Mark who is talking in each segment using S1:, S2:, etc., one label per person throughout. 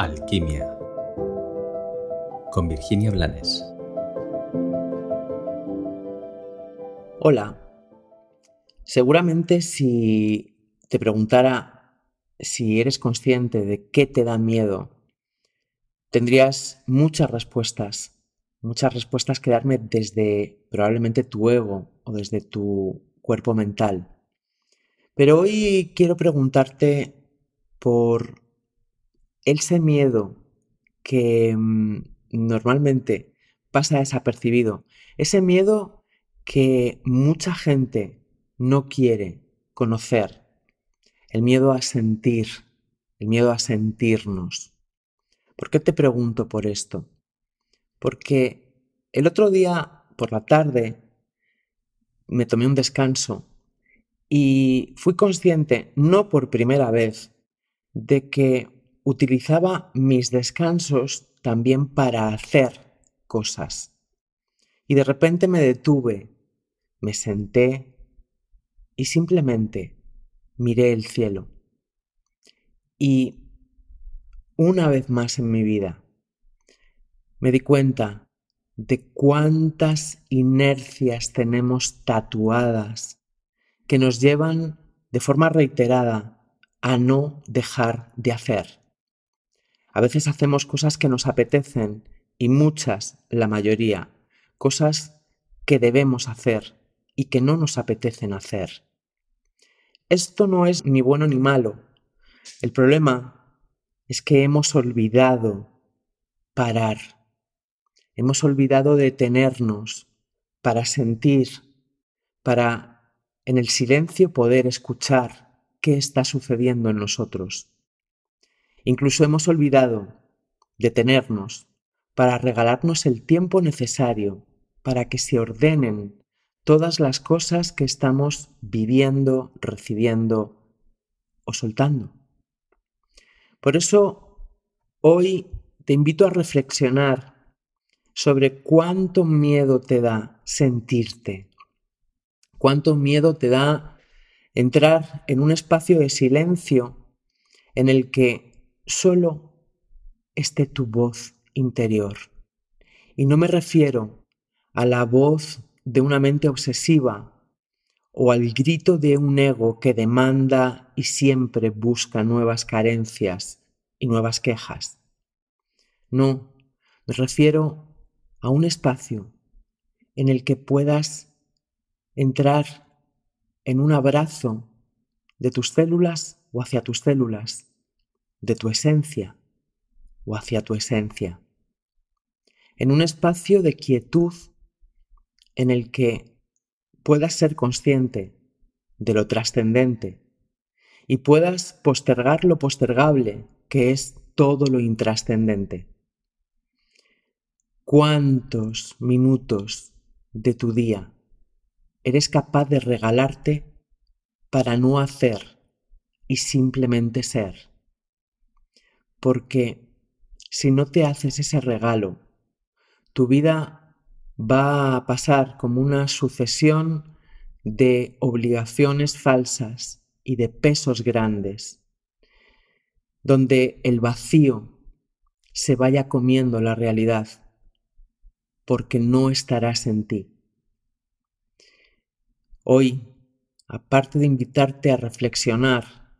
S1: Alquimia con Virginia Blanes.
S2: Hola. Seguramente si te preguntara si eres consciente de qué te da miedo, tendrías muchas respuestas, muchas respuestas que darme desde probablemente tu ego o desde tu cuerpo mental. Pero hoy quiero preguntarte por ese miedo que mm, normalmente pasa desapercibido, ese miedo que mucha gente no quiere conocer, el miedo a sentir, el miedo a sentirnos. ¿Por qué te pregunto por esto? Porque el otro día por la tarde me tomé un descanso y fui consciente, no por primera vez, de que utilizaba mis descansos también para hacer cosas. Y de repente me detuve, me senté y simplemente miré el cielo. Y una vez más en mi vida me di cuenta de cuántas inercias tenemos tatuadas que nos llevan de forma reiterada a no dejar de hacer. A veces hacemos cosas que nos apetecen y muchas, la mayoría, cosas que debemos hacer y que no nos apetecen hacer. Esto no es ni bueno ni malo. El problema es que hemos olvidado parar. Hemos olvidado detenernos para sentir, para en el silencio poder escuchar qué está sucediendo en nosotros. Incluso hemos olvidado detenernos para regalarnos el tiempo necesario para que se ordenen todas las cosas que estamos viviendo, recibiendo o soltando. Por eso, hoy te invito a reflexionar sobre cuánto miedo te da sentirte, cuánto miedo te da entrar en un espacio de silencio en el que solo esté tu voz interior. Y no me refiero a la voz de una mente obsesiva o al grito de un ego que demanda y siempre busca nuevas carencias y nuevas quejas. No, me refiero a un espacio en el que puedas entrar en un abrazo de tus células o hacia tus células de tu esencia o hacia tu esencia. En un espacio de quietud en el que puedas ser consciente de lo trascendente y puedas postergar lo postergable, que es todo lo intrascendente. ¿Cuántos minutos de tu día eres capaz de regalarte para no hacer y simplemente ser? Porque si no te haces ese regalo, tu vida va a pasar como una sucesión de obligaciones falsas y de pesos grandes, donde el vacío se vaya comiendo la realidad, porque no estarás en ti. Hoy, aparte de invitarte a reflexionar,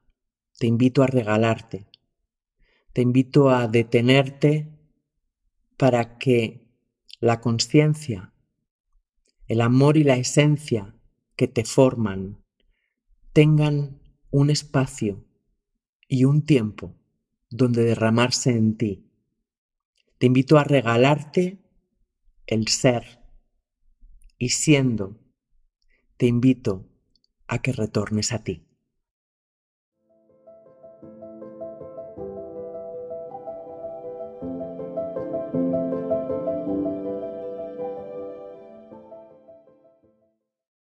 S2: te invito a regalarte te invito a detenerte para que la conciencia, el amor y la esencia que te forman tengan un espacio y un tiempo donde derramarse en ti. Te invito a regalarte el ser y siendo, te invito a que retornes a ti.